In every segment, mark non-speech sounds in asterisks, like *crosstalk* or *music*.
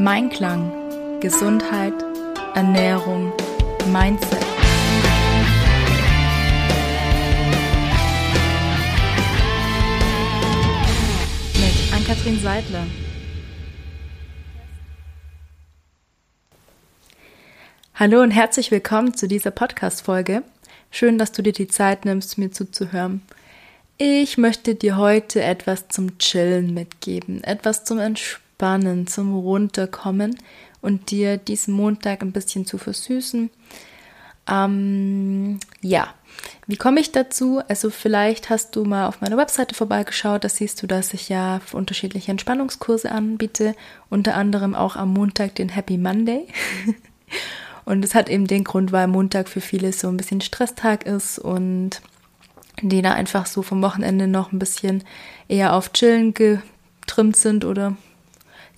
Mein Klang, Gesundheit, Ernährung, Mindset. Mit Ann-Kathrin Seidler. Hallo und herzlich willkommen zu dieser Podcast-Folge. Schön, dass du dir die Zeit nimmst, mir zuzuhören. Ich möchte dir heute etwas zum Chillen mitgeben, etwas zum Entspannen, zum Runterkommen und dir diesen Montag ein bisschen zu versüßen. Ähm, ja, wie komme ich dazu? Also vielleicht hast du mal auf meiner Webseite vorbeigeschaut, da siehst du, dass ich ja unterschiedliche Entspannungskurse anbiete, unter anderem auch am Montag den Happy Monday. *laughs* und es hat eben den Grund, weil Montag für viele so ein bisschen Stresstag ist und die da einfach so vom Wochenende noch ein bisschen eher auf Chillen getrimmt sind oder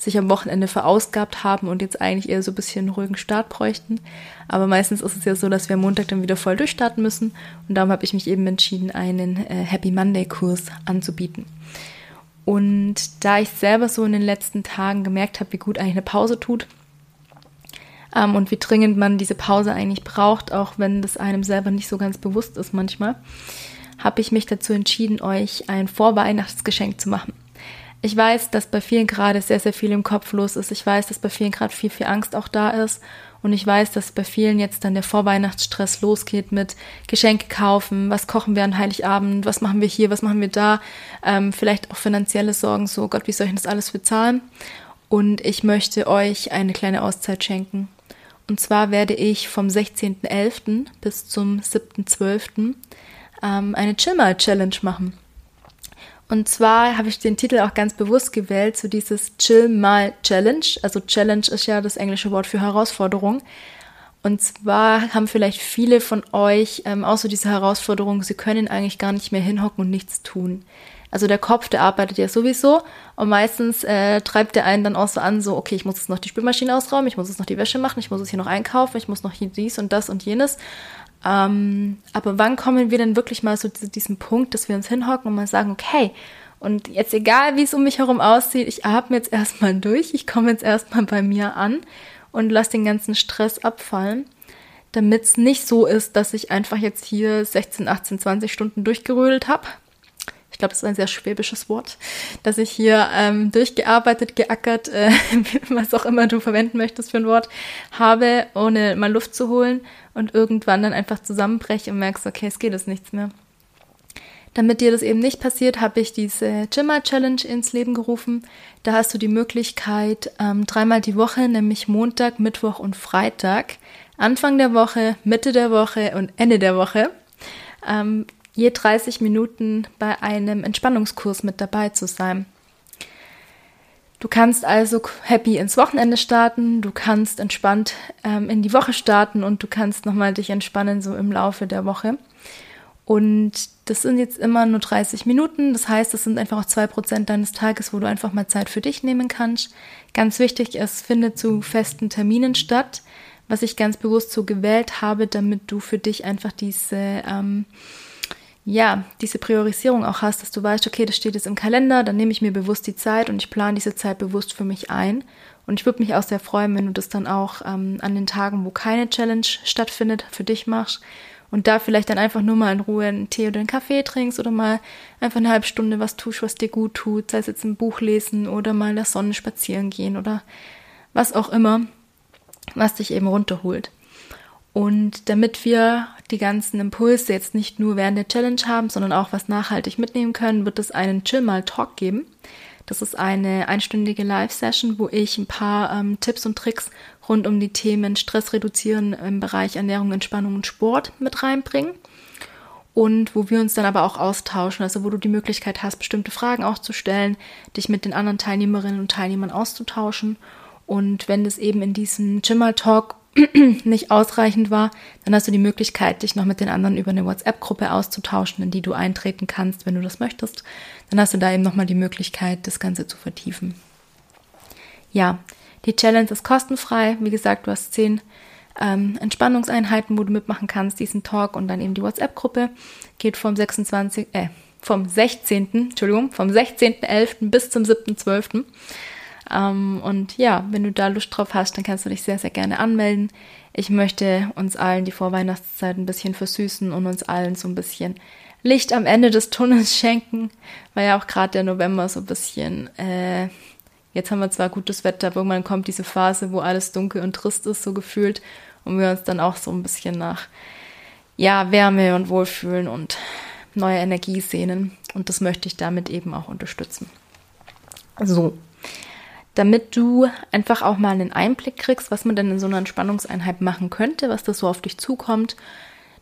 sich am Wochenende verausgabt haben und jetzt eigentlich eher so ein bisschen einen ruhigen Start bräuchten. Aber meistens ist es ja so, dass wir am Montag dann wieder voll durchstarten müssen. Und darum habe ich mich eben entschieden, einen äh, Happy Monday Kurs anzubieten. Und da ich selber so in den letzten Tagen gemerkt habe, wie gut eigentlich eine Pause tut ähm, und wie dringend man diese Pause eigentlich braucht, auch wenn das einem selber nicht so ganz bewusst ist manchmal, habe ich mich dazu entschieden, euch ein Vorweihnachtsgeschenk zu machen. Ich weiß, dass bei vielen gerade sehr, sehr viel im Kopf los ist. Ich weiß, dass bei vielen gerade viel, viel Angst auch da ist. Und ich weiß, dass bei vielen jetzt dann der Vorweihnachtsstress losgeht mit Geschenke kaufen, was kochen wir an Heiligabend, was machen wir hier, was machen wir da, ähm, vielleicht auch finanzielle Sorgen, so Gott, wie soll ich das alles bezahlen? Und ich möchte euch eine kleine Auszeit schenken. Und zwar werde ich vom 16.11. bis zum 7.12 ähm, eine Chill-Mal-Challenge machen. Und zwar habe ich den Titel auch ganz bewusst gewählt, so dieses Chill-Mal-Challenge. Also Challenge ist ja das englische Wort für Herausforderung. Und zwar haben vielleicht viele von euch ähm, auch so diese Herausforderung, sie können eigentlich gar nicht mehr hinhocken und nichts tun. Also der Kopf, der arbeitet ja sowieso und meistens äh, treibt der einen dann auch so an, so, okay, ich muss jetzt noch die Spülmaschine ausräumen, ich muss jetzt noch die Wäsche machen, ich muss es hier noch einkaufen, ich muss noch hier dies und das und jenes. Ähm, aber wann kommen wir denn wirklich mal so zu diesem Punkt, dass wir uns hinhocken und mal sagen, okay, und jetzt egal, wie es um mich herum aussieht, ich atme jetzt erstmal durch, ich komme jetzt erstmal bei mir an und lasse den ganzen Stress abfallen, damit es nicht so ist, dass ich einfach jetzt hier 16, 18, 20 Stunden durchgerödelt habe. Ich glaube, das ist ein sehr schwäbisches Wort, dass ich hier ähm, durchgearbeitet, geackert, äh, *laughs* was auch immer du verwenden möchtest für ein Wort, habe, ohne mal Luft zu holen und irgendwann dann einfach zusammenbreche und merkst, okay, es geht jetzt nichts mehr. Damit dir das eben nicht passiert, habe ich diese Gymmer Challenge ins Leben gerufen. Da hast du die Möglichkeit, ähm, dreimal die Woche, nämlich Montag, Mittwoch und Freitag, Anfang der Woche, Mitte der Woche und Ende der Woche, ähm, je 30 Minuten bei einem Entspannungskurs mit dabei zu sein. Du kannst also happy ins Wochenende starten, du kannst entspannt ähm, in die Woche starten und du kannst nochmal dich entspannen so im Laufe der Woche. Und das sind jetzt immer nur 30 Minuten. Das heißt, das sind einfach auch zwei Prozent deines Tages, wo du einfach mal Zeit für dich nehmen kannst. Ganz wichtig, es findet zu festen Terminen statt, was ich ganz bewusst so gewählt habe, damit du für dich einfach diese ähm, ja, diese Priorisierung auch hast, dass du weißt, okay, das steht jetzt im Kalender, dann nehme ich mir bewusst die Zeit und ich plane diese Zeit bewusst für mich ein. Und ich würde mich auch sehr freuen, wenn du das dann auch ähm, an den Tagen, wo keine Challenge stattfindet, für dich machst und da vielleicht dann einfach nur mal in Ruhe einen Tee oder einen Kaffee trinkst oder mal einfach eine halbe Stunde was tust, was dir gut tut, sei es jetzt ein Buch lesen oder mal in der Sonne spazieren gehen oder was auch immer, was dich eben runterholt. Und damit wir die ganzen Impulse jetzt nicht nur während der Challenge haben, sondern auch was nachhaltig mitnehmen können, wird es einen Chill mal Talk geben. Das ist eine einstündige Live-Session, wo ich ein paar ähm, Tipps und Tricks rund um die Themen Stress reduzieren im Bereich Ernährung, Entspannung und Sport mit reinbringen. Und wo wir uns dann aber auch austauschen, also wo du die Möglichkeit hast, bestimmte Fragen auch zu stellen, dich mit den anderen Teilnehmerinnen und Teilnehmern auszutauschen. Und wenn das eben in diesem Gymmal Talk *clears throat* nicht ausreichend war, dann hast du die Möglichkeit, dich noch mit den anderen über eine WhatsApp-Gruppe auszutauschen, in die du eintreten kannst, wenn du das möchtest. Dann hast du da eben nochmal die Möglichkeit, das Ganze zu vertiefen. Ja, die Challenge ist kostenfrei. Wie gesagt, du hast zehn ähm, Entspannungseinheiten, wo du mitmachen kannst, diesen Talk und dann eben die WhatsApp-Gruppe. Geht vom 26, äh, vom 16., Entschuldigung, vom 16.11. bis zum 7.12. Ähm, und ja, wenn du da Lust drauf hast, dann kannst du dich sehr, sehr gerne anmelden. Ich möchte uns allen die Vorweihnachtszeit ein bisschen versüßen und uns allen so ein bisschen Licht am Ende des Tunnels *laughs* schenken, weil ja auch gerade der November so ein bisschen, äh, jetzt haben wir zwar gutes Wetter, aber irgendwann kommt diese Phase, wo alles dunkel und trist ist, so gefühlt, und wir uns dann auch so ein bisschen nach, ja, Wärme und Wohlfühlen und neue Energie sehnen. Und das möchte ich damit eben auch unterstützen. So, damit du einfach auch mal einen Einblick kriegst, was man denn in so einer Entspannungseinheit machen könnte, was da so auf dich zukommt.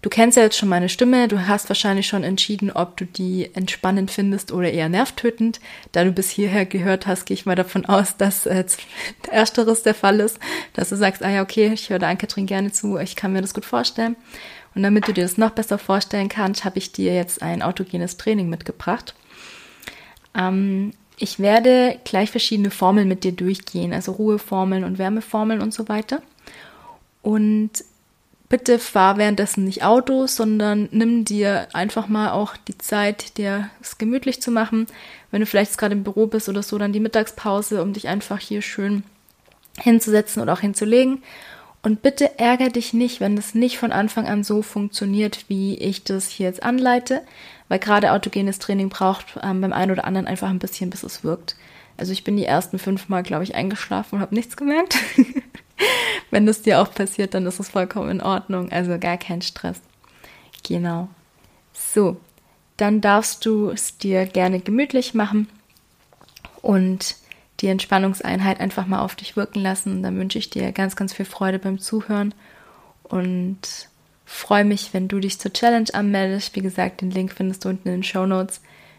Du kennst ja jetzt schon meine Stimme, du hast wahrscheinlich schon entschieden, ob du die entspannend findest oder eher nervtötend. Da du bis hierher gehört hast, gehe ich mal davon aus, dass äh, *laughs* ersteres der Fall ist, dass du sagst, ah ja, okay, ich höre da Ann-Kathrin gerne zu, ich kann mir das gut vorstellen. Und damit du dir das noch besser vorstellen kannst, habe ich dir jetzt ein autogenes Training mitgebracht. Ähm, ich werde gleich verschiedene Formeln mit dir durchgehen, also Ruheformeln und Wärmeformeln und so weiter. Und bitte fahr währenddessen nicht Auto, sondern nimm dir einfach mal auch die Zeit, dir es gemütlich zu machen. Wenn du vielleicht gerade im Büro bist oder so, dann die Mittagspause, um dich einfach hier schön hinzusetzen oder auch hinzulegen. Und bitte ärger dich nicht, wenn das nicht von Anfang an so funktioniert, wie ich das hier jetzt anleite, weil gerade autogenes Training braucht ähm, beim einen oder anderen einfach ein bisschen, bis es wirkt. Also ich bin die ersten fünf Mal, glaube ich, eingeschlafen und habe nichts gemerkt. *laughs* Wenn das dir auch passiert, dann ist es vollkommen in Ordnung. Also gar kein Stress. Genau. So, dann darfst du es dir gerne gemütlich machen und die Entspannungseinheit einfach mal auf dich wirken lassen. Dann wünsche ich dir ganz, ganz viel Freude beim Zuhören und freue mich, wenn du dich zur Challenge anmeldest. Wie gesagt, den Link findest du unten in den Show Notes.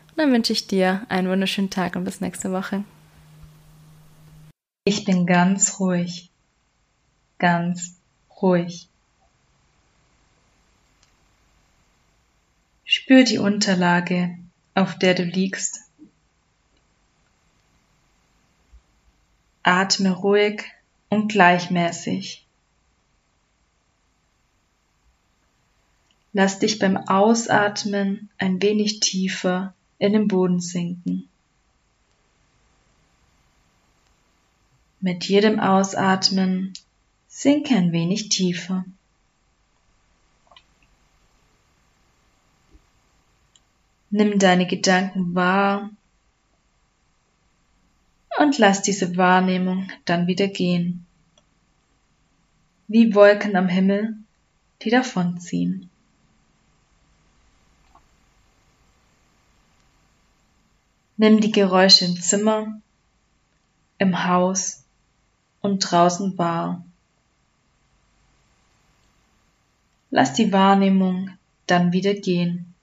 Und dann wünsche ich dir einen wunderschönen Tag und bis nächste Woche. Ich bin ganz ruhig. Ganz ruhig. Spür die Unterlage, auf der du liegst. Atme ruhig und gleichmäßig. Lass dich beim Ausatmen ein wenig tiefer in den Boden sinken. Mit jedem Ausatmen sinke ein wenig tiefer. Nimm deine Gedanken wahr und lass diese Wahrnehmung dann wieder gehen. Wie Wolken am Himmel, die davonziehen. Nimm die Geräusche im Zimmer, im Haus und draußen wahr. Lass die Wahrnehmung dann wieder gehen.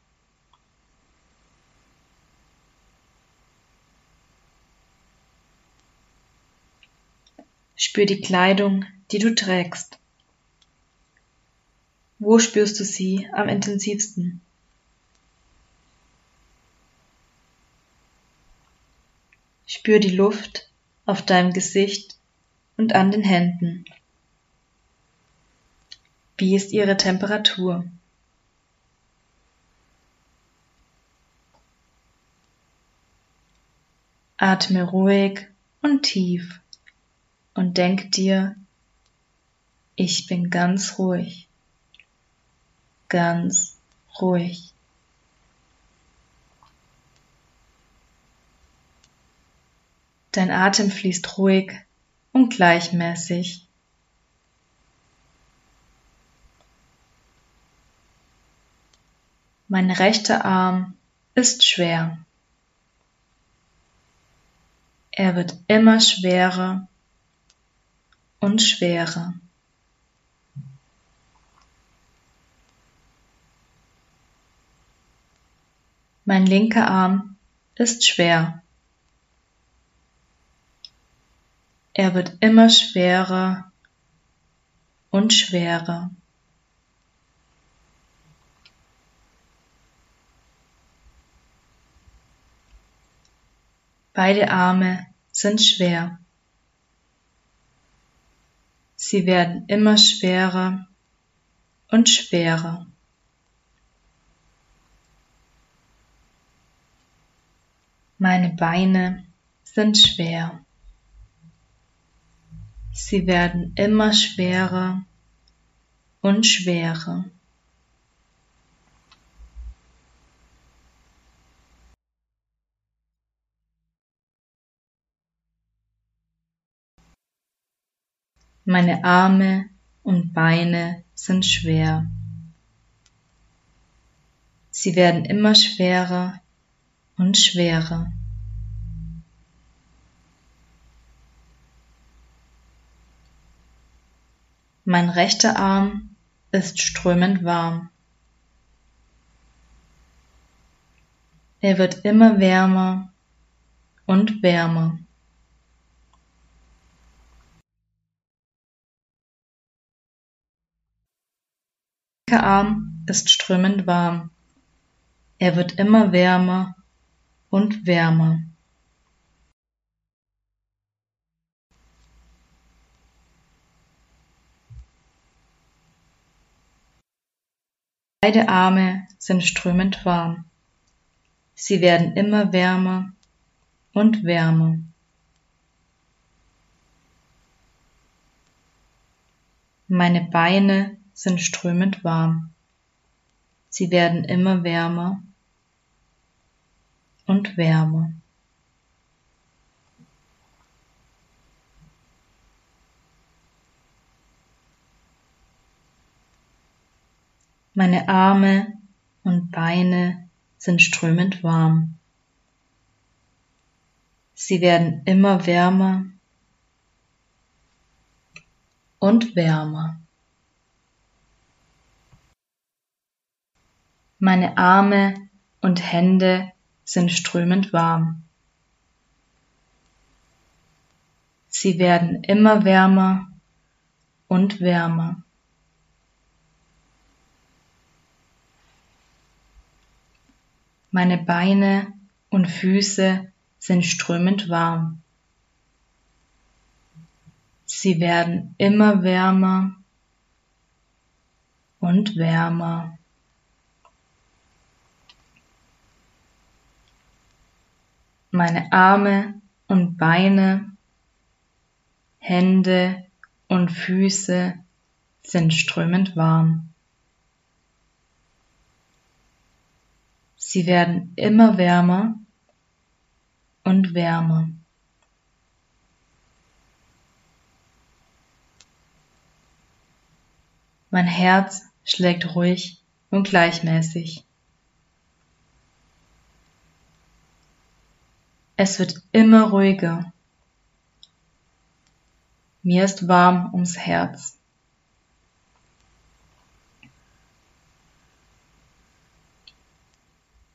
Spür die Kleidung, die du trägst. Wo spürst du sie am intensivsten? Spür die Luft auf deinem Gesicht und an den Händen. Wie ist ihre Temperatur? Atme ruhig und tief und denk dir, ich bin ganz ruhig, ganz ruhig. Dein Atem fließt ruhig und gleichmäßig. Mein rechter Arm ist schwer. Er wird immer schwerer und schwerer. Mein linker Arm ist schwer. Er wird immer schwerer und schwerer. Beide Arme sind schwer. Sie werden immer schwerer und schwerer. Meine Beine sind schwer. Sie werden immer schwerer und schwerer. Meine Arme und Beine sind schwer. Sie werden immer schwerer und schwerer. Mein rechter Arm ist strömend warm. Er wird immer wärmer und wärmer. linke Arm ist strömend warm. Er wird immer wärmer und wärmer. Beide Arme sind strömend warm. Sie werden immer wärmer und wärmer. Meine Beine sind strömend warm. Sie werden immer wärmer und wärmer. Meine Arme und Beine sind strömend warm. Sie werden immer wärmer und wärmer. Meine Arme und Hände sind strömend warm. Sie werden immer wärmer und wärmer. Meine Beine und Füße sind strömend warm. Sie werden immer wärmer und wärmer. meine Arme und Beine, Hände und Füße sind strömend warm. Sie werden immer wärmer und wärmer. Mein Herz schlägt ruhig und gleichmäßig. Es wird immer ruhiger. Mir ist warm ums Herz.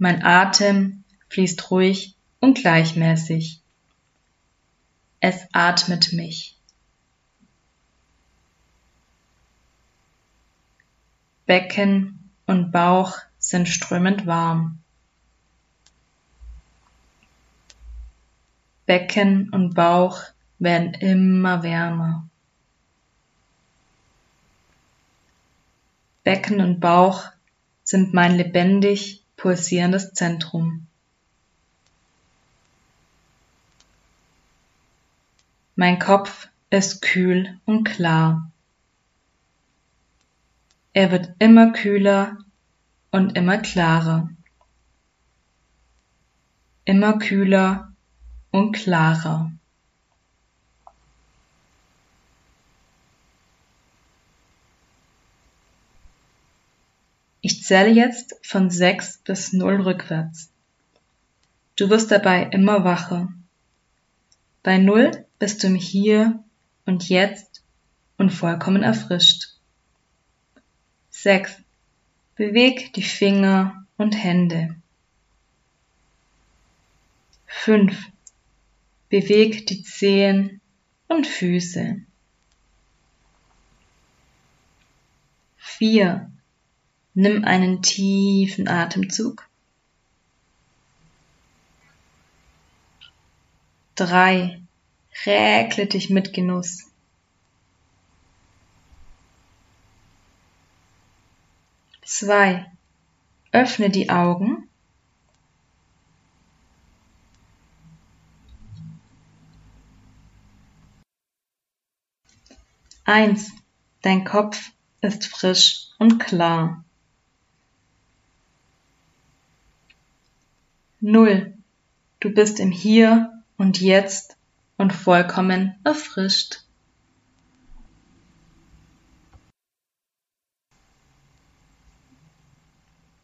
Mein Atem fließt ruhig und gleichmäßig. Es atmet mich. Becken und Bauch sind strömend warm. Becken und Bauch werden immer wärmer. Becken und Bauch sind mein lebendig pulsierendes Zentrum. Mein Kopf ist kühl und klar. Er wird immer kühler und immer klarer. Immer kühler und klarer. Ich zähle jetzt von 6 bis 0 rückwärts. Du wirst dabei immer wacher. Bei 0 bist du im Hier und Jetzt und vollkommen erfrischt. 6. Beweg die Finger und Hände. 5. Beweg die Zehen und Füße. 4. Nimm einen tiefen Atemzug. 3. Räkle dich mit Genuss. 2. Öffne die Augen Eins, dein Kopf ist frisch und klar. Null, du bist im Hier und Jetzt und vollkommen erfrischt.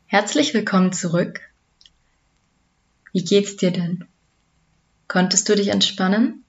Herzlich willkommen zurück. Wie geht's dir denn? Konntest du dich entspannen?